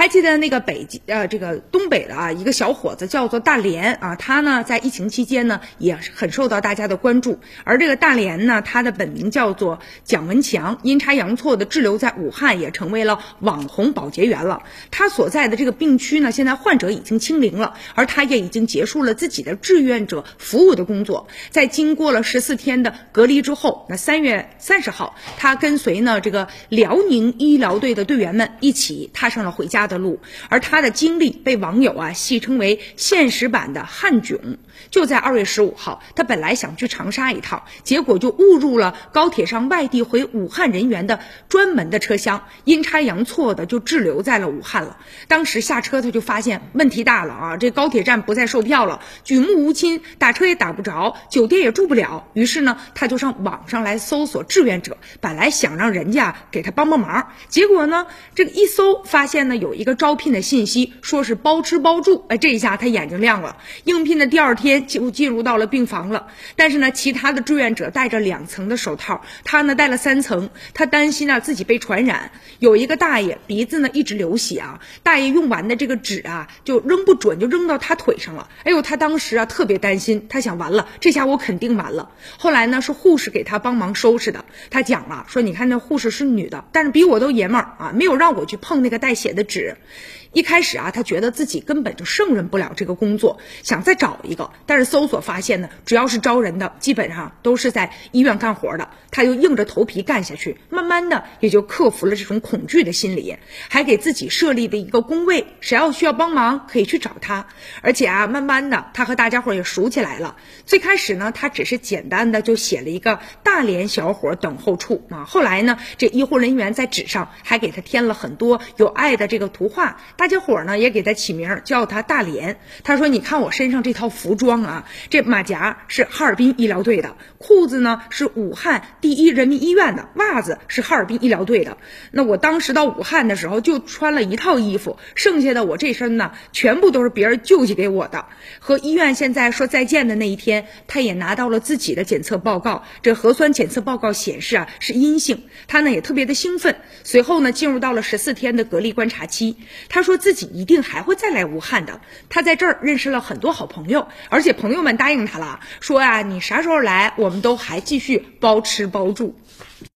还记得那个北极呃这个东北的啊一个小伙子叫做大连啊，他呢在疫情期间呢也很受到大家的关注。而这个大连呢，他的本名叫做蒋文强，阴差阳错的滞留在武汉，也成为了网红保洁员了。他所在的这个病区呢，现在患者已经清零了，而他也已经结束了自己的志愿者服务的工作。在经过了十四天的隔离之后，那三月三十号，他跟随呢这个辽宁医疗队的队员们一起踏上了回家的路。而他的经历被网友啊戏称为现实版的汉囧。就在二月十五号，他本来想去长沙一趟，结果就误入了高铁上外地回武汉人员的专门的车厢，阴差阳错的就滞留在了武汉了。当时下车他就发现问题大了啊，这高铁站不再售票了，举目无亲，打车也打不着，酒店也住不了。于是呢，他就上网上来搜索志愿者，本来想让人家给他帮帮忙，结果呢，这个一搜发现呢有一一个招聘的信息，说是包吃包住。哎，这一下他眼睛亮了。应聘的第二天就进入到了病房了，但是呢，其他的志愿者戴着两层的手套，他呢戴了三层，他担心啊自己被传染。有一个大爷鼻子呢一直流血啊，大爷用完的这个纸啊就扔不准，就扔到他腿上了。哎呦，他当时啊特别担心，他想完了，这下我肯定完了。后来呢是护士给他帮忙收拾的，他讲了说，你看那护士是女的，但是比我都爷们儿啊，没有让我去碰那个带血的纸。一开始啊，他觉得自己根本就胜任不了这个工作，想再找一个。但是搜索发现呢，只要是招人的，基本上都是在医院干活的。他就硬着头皮干下去，慢慢的也就克服了这种恐惧的心理，还给自己设立的一个工位，谁要需要帮忙可以去找他。而且啊，慢慢的他和大家伙也熟起来了。最开始呢，他只是简单的就写了一个大连小伙等候处啊。后来呢，这医护人员在纸上还给他添了很多有爱的这个画。大家伙呢也给他起名叫他大连。他说：“你看我身上这套服装啊，这马甲是哈尔滨医疗队的，裤子呢是武汉第一人民医院的，袜子是哈尔滨医疗队的。那我当时到武汉的时候就穿了一套衣服，剩下的我这身呢全部都是别人救济给我的。和医院现在说再见的那一天，他也拿到了自己的检测报告，这核酸检测报告显示啊是阴性。他呢也特别的兴奋。随后呢进入到了十四天的隔离观察期。他说。”自己一定还会再来武汉的，他在这儿认识了很多好朋友，而且朋友们答应他了，说啊，你啥时候来，我们都还继续包吃包住。